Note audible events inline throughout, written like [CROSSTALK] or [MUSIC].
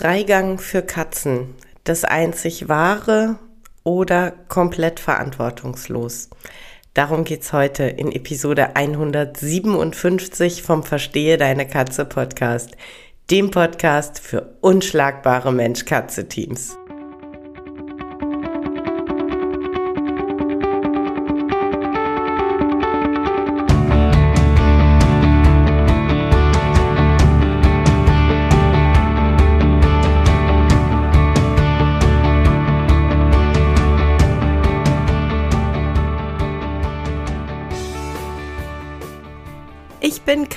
Freigang für Katzen das einzig wahre oder komplett verantwortungslos? Darum geht's heute in Episode 157 vom Verstehe deine Katze Podcast, dem Podcast für unschlagbare Mensch-Katze-Teams.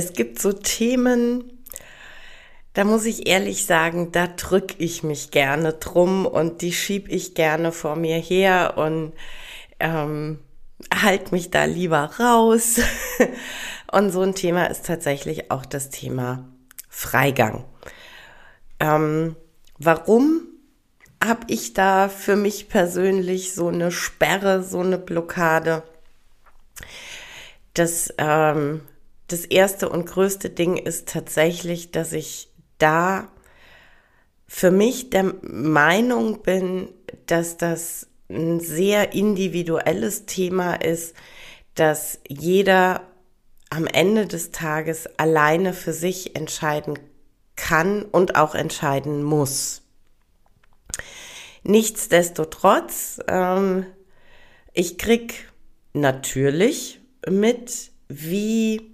Es gibt so Themen, da muss ich ehrlich sagen, da drücke ich mich gerne drum und die schieb ich gerne vor mir her und ähm, halt mich da lieber raus. [LAUGHS] und so ein Thema ist tatsächlich auch das Thema Freigang. Ähm, warum habe ich da für mich persönlich so eine Sperre, so eine Blockade? Das ähm, das erste und größte Ding ist tatsächlich, dass ich da für mich der Meinung bin, dass das ein sehr individuelles Thema ist, dass jeder am Ende des Tages alleine für sich entscheiden kann und auch entscheiden muss. Nichtsdestotrotz, ähm, ich krieg natürlich mit, wie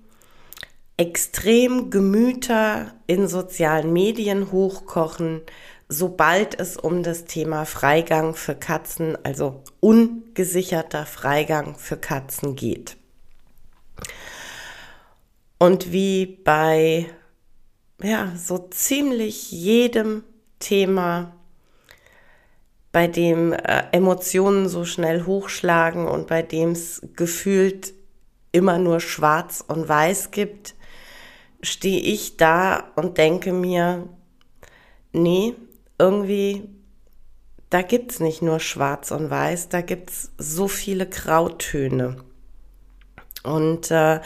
extrem Gemüter in sozialen Medien hochkochen, sobald es um das Thema Freigang für Katzen, also ungesicherter Freigang für Katzen geht. Und wie bei ja, so ziemlich jedem Thema, bei dem äh, Emotionen so schnell hochschlagen und bei dem es gefühlt immer nur schwarz und weiß gibt, stehe ich da und denke mir, nee, irgendwie, da gibt es nicht nur schwarz und weiß, da gibt es so viele Grautöne. Und äh,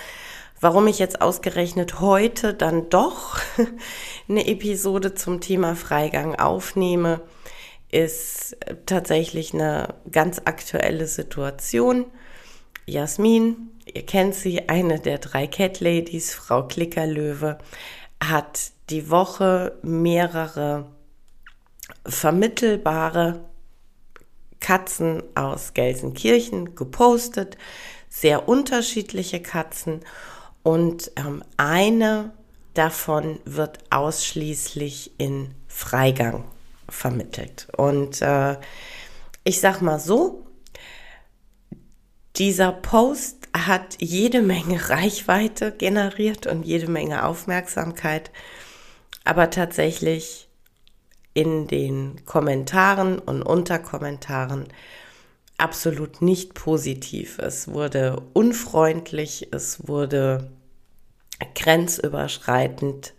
warum ich jetzt ausgerechnet heute dann doch [LAUGHS] eine Episode zum Thema Freigang aufnehme, ist tatsächlich eine ganz aktuelle Situation. Jasmin, ihr kennt sie, eine der drei Cat Ladies, Frau Klickerlöwe, hat die Woche mehrere vermittelbare Katzen aus Gelsenkirchen gepostet, sehr unterschiedliche Katzen und ähm, eine davon wird ausschließlich in Freigang vermittelt. Und äh, ich sag mal so, dieser Post hat jede Menge [LAUGHS] Reichweite generiert und jede Menge Aufmerksamkeit, aber tatsächlich in den Kommentaren und Unterkommentaren absolut nicht positiv. Es wurde unfreundlich, es wurde grenzüberschreitend.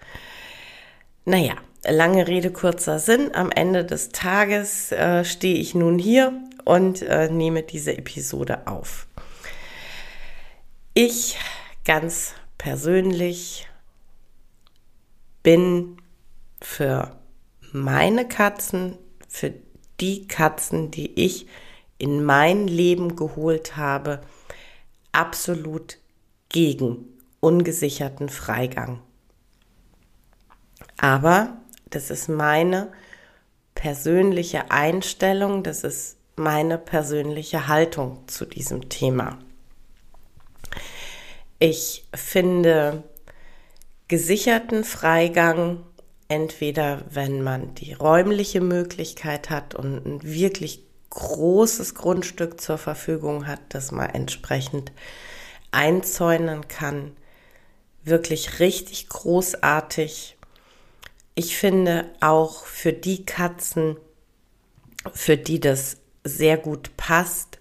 Naja, lange Rede, kurzer Sinn. Am Ende des Tages äh, stehe ich nun hier und äh, nehme diese Episode auf. Ich ganz persönlich bin für meine Katzen, für die Katzen, die ich in mein Leben geholt habe, absolut gegen ungesicherten Freigang. Aber das ist meine persönliche Einstellung, das ist meine persönliche Haltung zu diesem Thema. Ich finde gesicherten Freigang entweder, wenn man die räumliche Möglichkeit hat und ein wirklich großes Grundstück zur Verfügung hat, das man entsprechend einzäunen kann, wirklich richtig großartig. Ich finde auch für die Katzen, für die das sehr gut passt,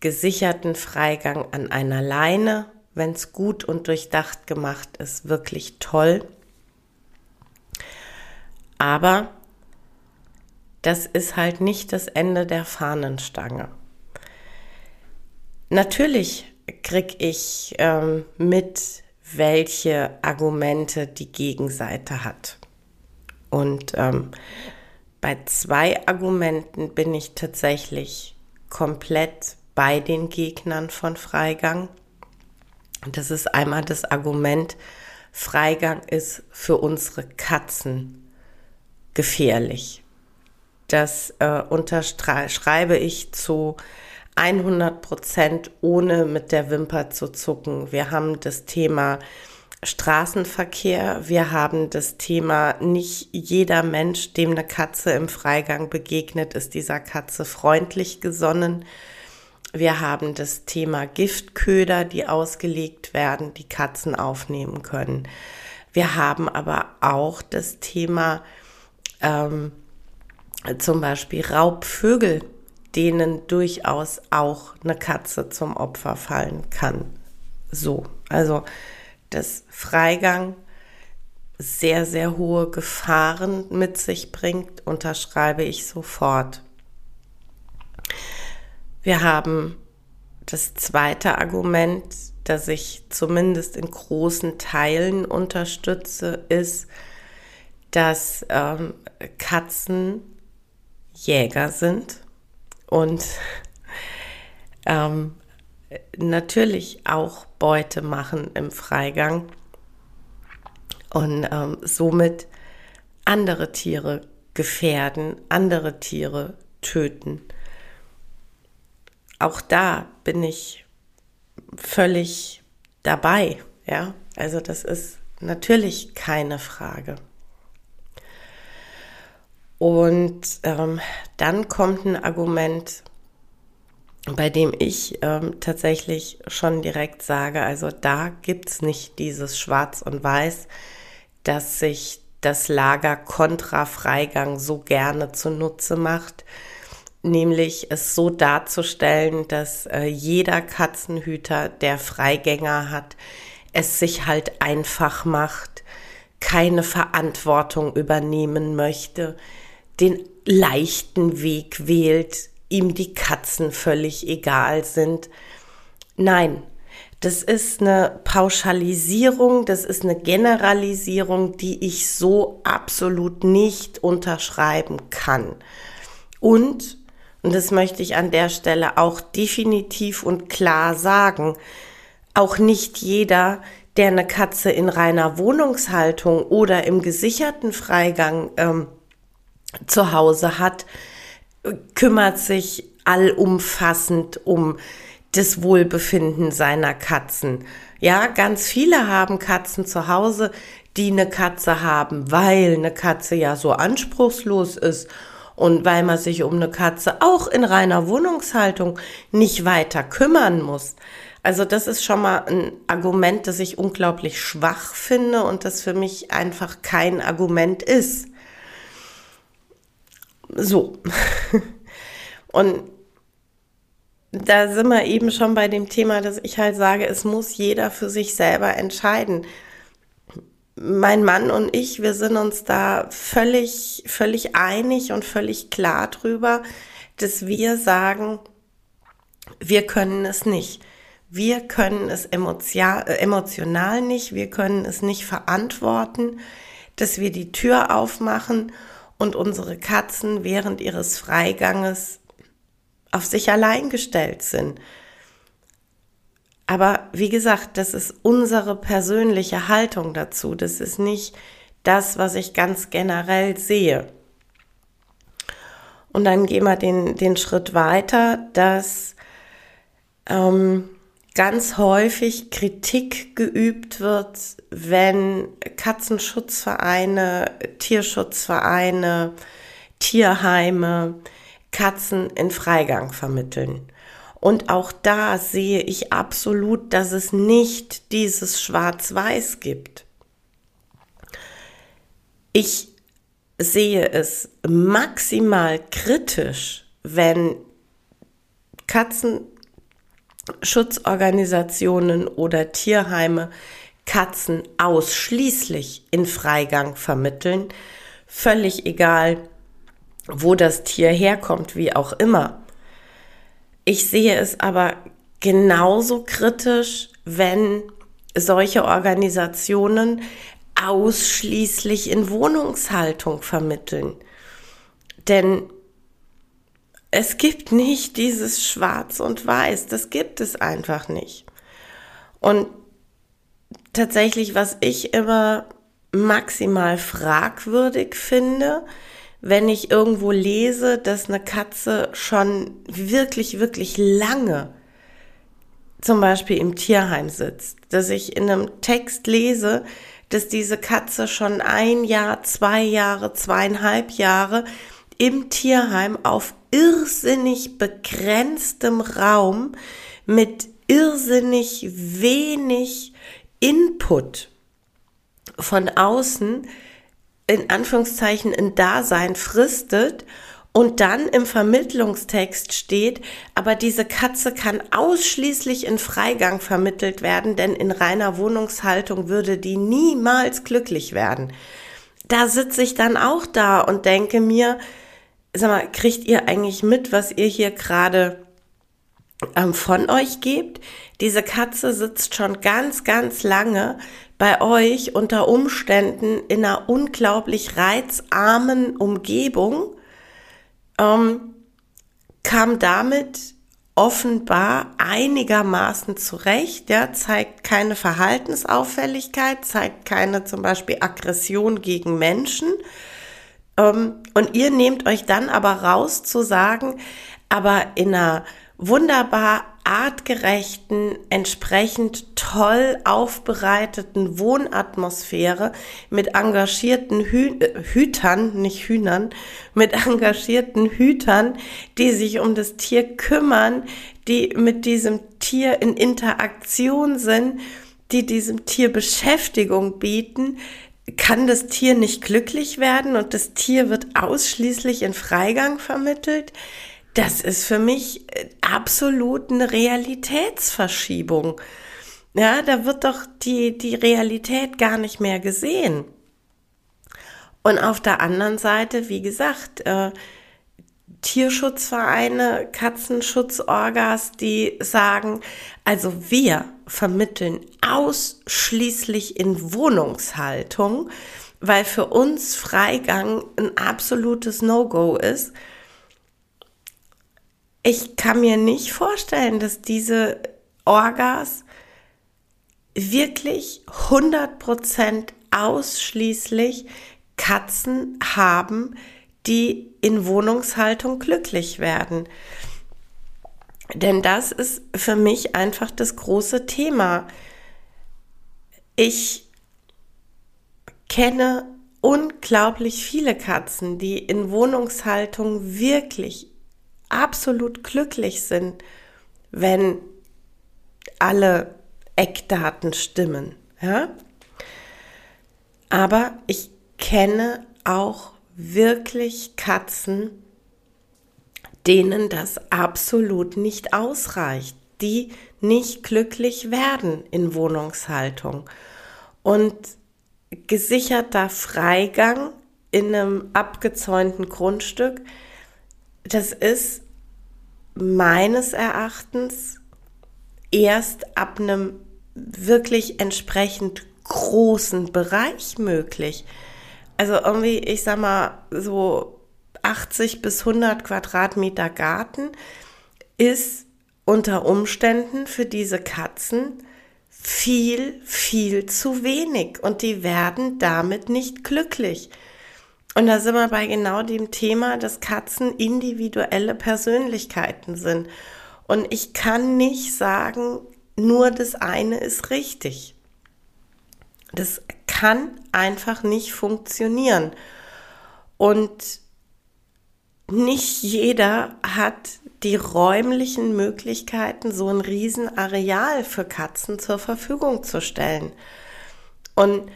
gesicherten Freigang an einer Leine, wenn es gut und durchdacht gemacht ist, wirklich toll. Aber das ist halt nicht das Ende der Fahnenstange. Natürlich kriege ich ähm, mit, welche Argumente die Gegenseite hat. Und ähm, bei zwei Argumenten bin ich tatsächlich komplett bei den Gegnern von Freigang. Das ist einmal das Argument, Freigang ist für unsere Katzen gefährlich. Das äh, unterschreibe ich zu 100 Prozent, ohne mit der Wimper zu zucken. Wir haben das Thema Straßenverkehr. Wir haben das Thema, nicht jeder Mensch, dem eine Katze im Freigang begegnet, ist dieser Katze freundlich gesonnen. Wir haben das Thema Giftköder, die ausgelegt werden, die Katzen aufnehmen können. Wir haben aber auch das Thema ähm, zum Beispiel Raubvögel, denen durchaus auch eine Katze zum Opfer fallen kann. So, also das Freigang sehr, sehr hohe Gefahren mit sich bringt, unterschreibe ich sofort. Wir haben das zweite Argument, das ich zumindest in großen Teilen unterstütze, ist, dass ähm, Katzen Jäger sind und [LAUGHS] ähm, natürlich auch Beute machen im Freigang und ähm, somit andere Tiere gefährden, andere Tiere töten. Auch da bin ich völlig dabei, ja. Also das ist natürlich keine Frage. Und ähm, dann kommt ein Argument, bei dem ich ähm, tatsächlich schon direkt sage, also da gibt's nicht dieses Schwarz und Weiß, dass sich das Lager kontra Freigang so gerne zunutze macht, nämlich es so darzustellen, dass äh, jeder Katzenhüter, der Freigänger hat, es sich halt einfach macht, keine Verantwortung übernehmen möchte, den leichten Weg wählt, ihm die Katzen völlig egal sind. Nein, das ist eine Pauschalisierung, das ist eine Generalisierung, die ich so absolut nicht unterschreiben kann. Und, und das möchte ich an der Stelle auch definitiv und klar sagen, auch nicht jeder, der eine Katze in reiner Wohnungshaltung oder im gesicherten Freigang ähm, zu Hause hat, kümmert sich allumfassend um das Wohlbefinden seiner Katzen. Ja, ganz viele haben Katzen zu Hause, die eine Katze haben, weil eine Katze ja so anspruchslos ist und weil man sich um eine Katze auch in reiner Wohnungshaltung nicht weiter kümmern muss. Also das ist schon mal ein Argument, das ich unglaublich schwach finde und das für mich einfach kein Argument ist. So. [LAUGHS] Und da sind wir eben schon bei dem Thema, dass ich halt sage, es muss jeder für sich selber entscheiden. Mein Mann und ich, wir sind uns da völlig, völlig einig und völlig klar drüber, dass wir sagen, wir können es nicht. Wir können es emotional nicht, wir können es nicht verantworten, dass wir die Tür aufmachen und unsere Katzen während ihres Freiganges auf sich allein gestellt sind. Aber wie gesagt, das ist unsere persönliche Haltung dazu. Das ist nicht das, was ich ganz generell sehe. Und dann gehen wir den, den Schritt weiter, dass ähm, ganz häufig Kritik geübt wird, wenn Katzenschutzvereine, Tierschutzvereine, Tierheime Katzen in Freigang vermitteln. Und auch da sehe ich absolut, dass es nicht dieses Schwarz-Weiß gibt. Ich sehe es maximal kritisch, wenn Katzenschutzorganisationen oder Tierheime Katzen ausschließlich in Freigang vermitteln, völlig egal, wo das Tier herkommt, wie auch immer. Ich sehe es aber genauso kritisch, wenn solche Organisationen ausschließlich in Wohnungshaltung vermitteln. Denn es gibt nicht dieses Schwarz und Weiß, das gibt es einfach nicht. Und tatsächlich, was ich immer maximal fragwürdig finde, wenn ich irgendwo lese, dass eine Katze schon wirklich, wirklich lange zum Beispiel im Tierheim sitzt, dass ich in einem Text lese, dass diese Katze schon ein Jahr, zwei Jahre, zweieinhalb Jahre im Tierheim auf irrsinnig begrenztem Raum mit irrsinnig wenig Input von außen in Anführungszeichen ein Dasein fristet und dann im Vermittlungstext steht, aber diese Katze kann ausschließlich in Freigang vermittelt werden, denn in reiner Wohnungshaltung würde die niemals glücklich werden. Da sitze ich dann auch da und denke mir, sag mal, kriegt ihr eigentlich mit, was ihr hier gerade ähm, von euch gebt? Diese Katze sitzt schon ganz, ganz lange bei euch unter Umständen in einer unglaublich reizarmen Umgebung, ähm, kam damit offenbar einigermaßen zurecht, ja, zeigt keine Verhaltensauffälligkeit, zeigt keine zum Beispiel Aggression gegen Menschen. Ähm, und ihr nehmt euch dann aber raus zu sagen, aber in einer wunderbar artgerechten, entsprechend toll aufbereiteten Wohnatmosphäre mit engagierten Hü äh, Hütern, nicht Hühnern, mit engagierten Hütern, die sich um das Tier kümmern, die mit diesem Tier in Interaktion sind, die diesem Tier Beschäftigung bieten, kann das Tier nicht glücklich werden und das Tier wird ausschließlich in Freigang vermittelt das ist für mich äh, absolut eine Realitätsverschiebung. Ja, da wird doch die, die Realität gar nicht mehr gesehen. Und auf der anderen Seite, wie gesagt, äh, Tierschutzvereine, Katzenschutzorgas, die sagen, also wir vermitteln ausschließlich in Wohnungshaltung, weil für uns Freigang ein absolutes No-Go ist ich kann mir nicht vorstellen, dass diese Orgas wirklich 100% ausschließlich Katzen haben, die in Wohnungshaltung glücklich werden. Denn das ist für mich einfach das große Thema. Ich kenne unglaublich viele Katzen, die in Wohnungshaltung wirklich absolut glücklich sind, wenn alle Eckdaten stimmen. Ja? Aber ich kenne auch wirklich Katzen, denen das absolut nicht ausreicht, die nicht glücklich werden in Wohnungshaltung. Und gesicherter Freigang in einem abgezäunten Grundstück das ist meines Erachtens erst ab einem wirklich entsprechend großen Bereich möglich. Also irgendwie, ich sag mal, so 80 bis 100 Quadratmeter Garten ist unter Umständen für diese Katzen viel, viel zu wenig und die werden damit nicht glücklich. Und da sind wir bei genau dem Thema, dass Katzen individuelle Persönlichkeiten sind. Und ich kann nicht sagen, nur das eine ist richtig. Das kann einfach nicht funktionieren. Und nicht jeder hat die räumlichen Möglichkeiten, so ein Riesenareal für Katzen zur Verfügung zu stellen. Und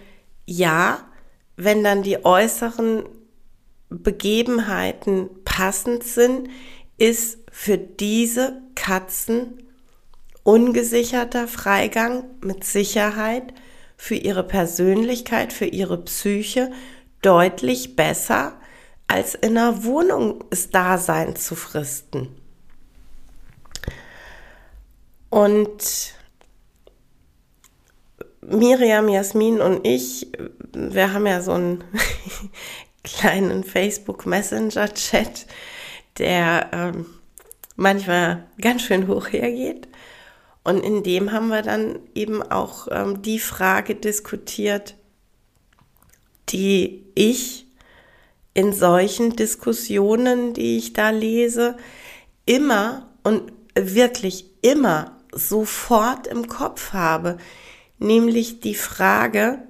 ja, wenn dann die äußeren Begebenheiten passend sind, ist für diese Katzen ungesicherter Freigang mit Sicherheit für ihre Persönlichkeit, für ihre Psyche deutlich besser, als in einer Wohnung das Dasein zu fristen. Und Miriam, Jasmin und ich, wir haben ja so einen [LAUGHS] kleinen Facebook Messenger Chat, der ähm, manchmal ganz schön hoch hergeht. Und in dem haben wir dann eben auch ähm, die Frage diskutiert, die ich in solchen Diskussionen, die ich da lese, immer und wirklich immer sofort im Kopf habe, nämlich die Frage,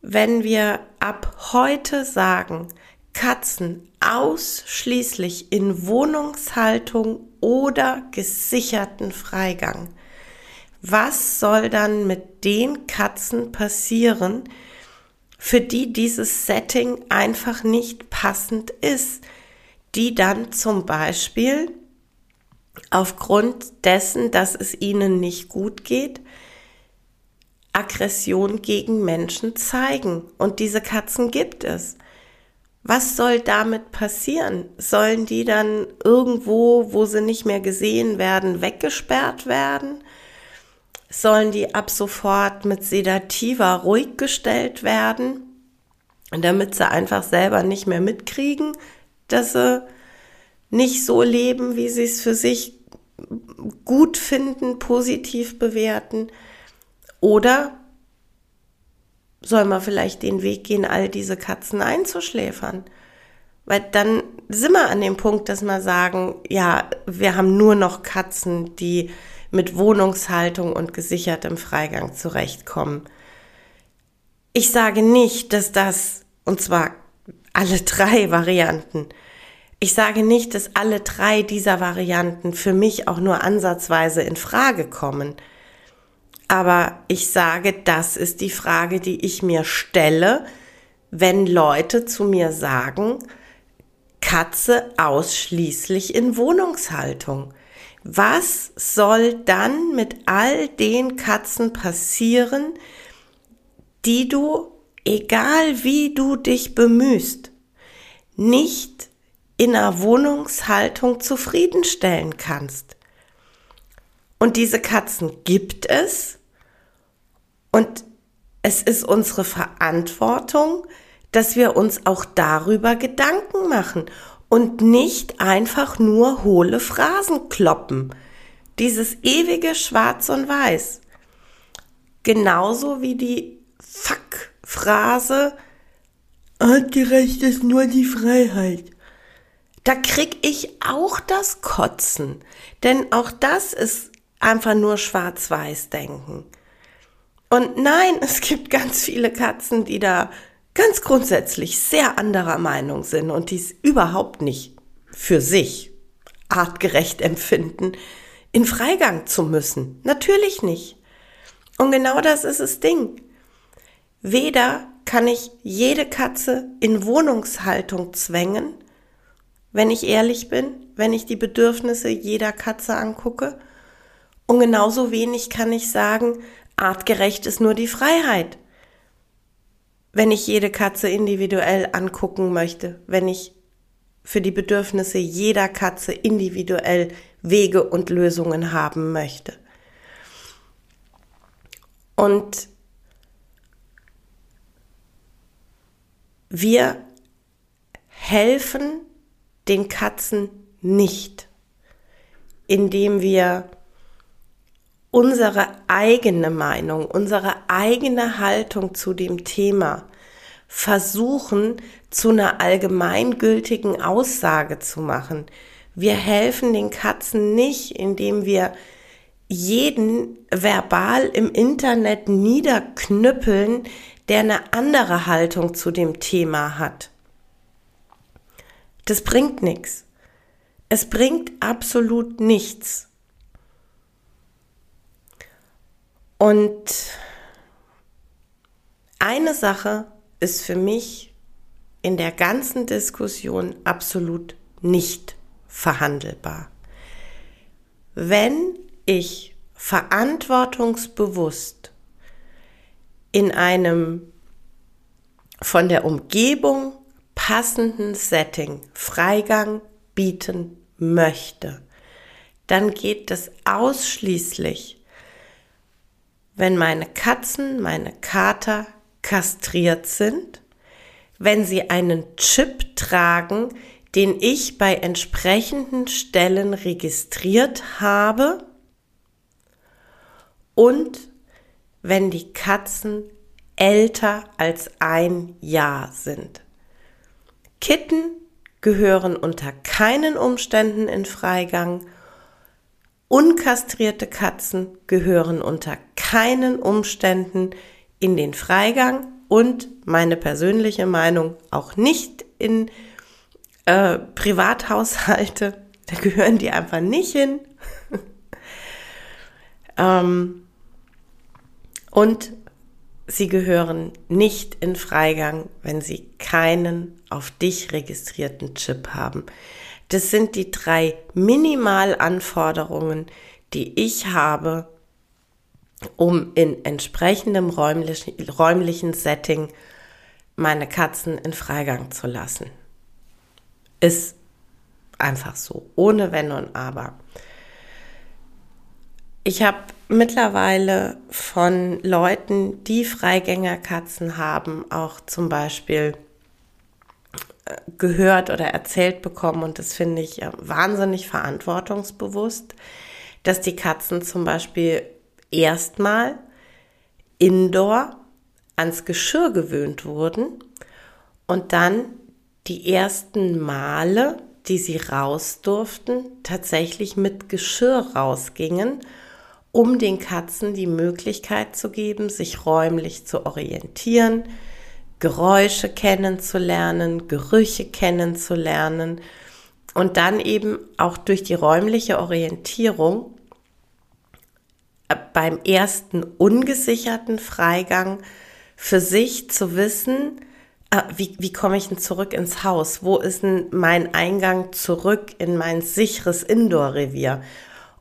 wenn wir ab heute sagen, Katzen ausschließlich in Wohnungshaltung oder gesicherten Freigang. Was soll dann mit den Katzen passieren, für die dieses Setting einfach nicht passend ist, die dann zum Beispiel aufgrund dessen, dass es ihnen nicht gut geht, Aggression gegen Menschen zeigen. Und diese Katzen gibt es. Was soll damit passieren? Sollen die dann irgendwo, wo sie nicht mehr gesehen werden, weggesperrt werden? Sollen die ab sofort mit Sedativa ruhig gestellt werden, damit sie einfach selber nicht mehr mitkriegen, dass sie nicht so leben, wie sie es für sich gut finden, positiv bewerten? Oder soll man vielleicht den Weg gehen, all diese Katzen einzuschläfern? Weil dann sind wir an dem Punkt, dass wir sagen, ja, wir haben nur noch Katzen, die mit Wohnungshaltung und gesichertem Freigang zurechtkommen. Ich sage nicht, dass das, und zwar alle [LAUGHS] drei Varianten, ich sage nicht, dass alle drei dieser Varianten für mich auch nur ansatzweise in Frage kommen. Aber ich sage, das ist die Frage, die ich mir stelle, wenn Leute zu mir sagen, Katze ausschließlich in Wohnungshaltung. Was soll dann mit all den Katzen passieren, die du, egal wie du dich bemühst, nicht in einer Wohnungshaltung zufriedenstellen kannst? Und diese Katzen gibt es und es ist unsere Verantwortung, dass wir uns auch darüber Gedanken machen und nicht einfach nur hohle Phrasen kloppen. Dieses ewige Schwarz und Weiß. Genauso wie die Fuck-Phrase, artgerecht ist nur die Freiheit. Da krieg ich auch das Kotzen. Denn auch das ist einfach nur Schwarz-Weiß-Denken. Und nein, [LAUGHS] es gibt ganz viele Katzen, die da ganz grundsätzlich sehr anderer Meinung sind und dies überhaupt nicht für sich artgerecht empfinden, in Freigang zu müssen. Natürlich nicht. Und genau das ist das Ding. Weder kann ich jede Katze in Wohnungshaltung zwängen, wenn ich ehrlich bin, wenn ich die Bedürfnisse jeder Katze angucke. Und genauso wenig kann ich sagen, Artgerecht ist nur die Freiheit. Wenn ich jede Katze individuell angucken möchte, wenn ich für die Bedürfnisse jeder Katze individuell Wege und Lösungen haben möchte. Und wir helfen den Katzen nicht, indem wir unsere eigene Meinung, unsere eigene Haltung zu dem Thema versuchen, zu einer allgemeingültigen Aussage zu machen. Wir helfen den Katzen nicht, indem wir jeden verbal im Internet niederknüppeln, der eine andere Haltung zu dem Thema hat. Das bringt nichts. Es bringt absolut nichts. Und eine Sache ist für mich in der ganzen Diskussion absolut nicht verhandelbar. Wenn ich verantwortungsbewusst in einem von der Umgebung passenden Setting Freigang bieten möchte, dann geht es ausschließlich, wenn meine Katzen, meine Kater kastriert sind, wenn sie einen Chip tragen, den ich bei entsprechenden Stellen registriert habe und wenn die Katzen älter als ein Jahr sind. Kitten gehören unter keinen Umständen in Freigang. Unkastrierte Katzen gehören unter keinen Umständen in den Freigang und meine persönliche Meinung auch nicht in äh, Privathaushalte. Da gehören die einfach nicht hin. [LAUGHS] ähm, und sie gehören nicht in Freigang, wenn sie keinen auf dich registrierten Chip haben. Das sind die drei Minimalanforderungen, die ich habe, um in entsprechendem räumlichen, räumlichen Setting meine Katzen in Freigang zu lassen. Ist einfach so, ohne Wenn und Aber. Ich habe mittlerweile von Leuten, die Freigängerkatzen haben, auch zum Beispiel gehört oder erzählt bekommen. Und das finde ich wahnsinnig verantwortungsbewusst, dass die Katzen zum Beispiel erstmal indoor ans Geschirr gewöhnt wurden und dann die ersten Male, die sie raus durften, tatsächlich mit Geschirr rausgingen um den Katzen die Möglichkeit zu geben, sich räumlich zu orientieren, Geräusche kennenzulernen, Gerüche kennenzulernen und dann eben auch durch die räumliche Orientierung äh, beim ersten ungesicherten Freigang für sich zu wissen, äh, wie, wie komme ich denn zurück ins Haus? Wo ist denn mein Eingang zurück in mein sicheres Indoor-Revier?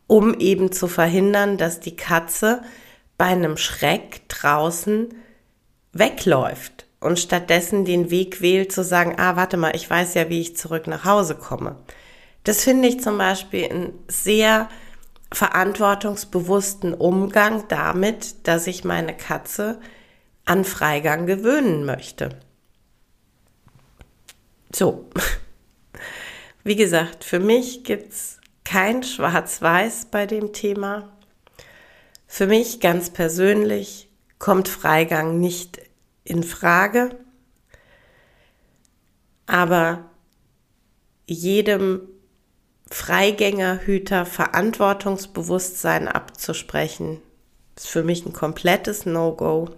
um eben zu verhindern, dass die Katze bei einem Schreck draußen wegläuft und stattdessen den Weg wählt zu sagen, ah, warte mal, ich weiß ja, wie ich zurück nach Hause komme. Das finde ich zum Beispiel einen sehr verantwortungsbewussten Umgang damit, dass ich meine Katze an Freigang gewöhnen möchte. So, [LAUGHS] wie gesagt, für mich gibt's kein Schwarz-Weiß bei dem Thema. Für mich ganz persönlich kommt Freigang nicht in Frage, aber jedem Freigängerhüter Verantwortungsbewusstsein abzusprechen, ist für mich ein komplettes No-Go.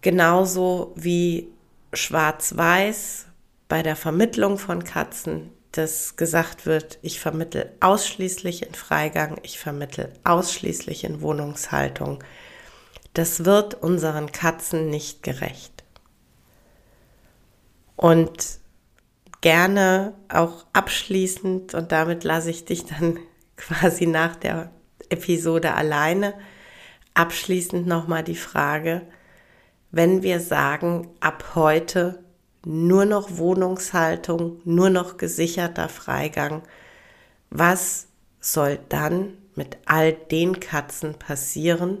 Genauso wie Schwarz-Weiß bei der Vermittlung von Katzen dass gesagt wird, ich vermittel ausschließlich in Freigang, ich vermittel ausschließlich in Wohnungshaltung. Das wird unseren Katzen nicht gerecht. Und gerne auch abschließend, und damit lasse ich dich dann [LAUGHS] quasi nach der Episode alleine, abschließend nochmal die Frage, wenn wir sagen, ab heute nur noch Wohnungshaltung, nur noch gesicherter Freigang. Was soll dann mit all den Katzen passieren,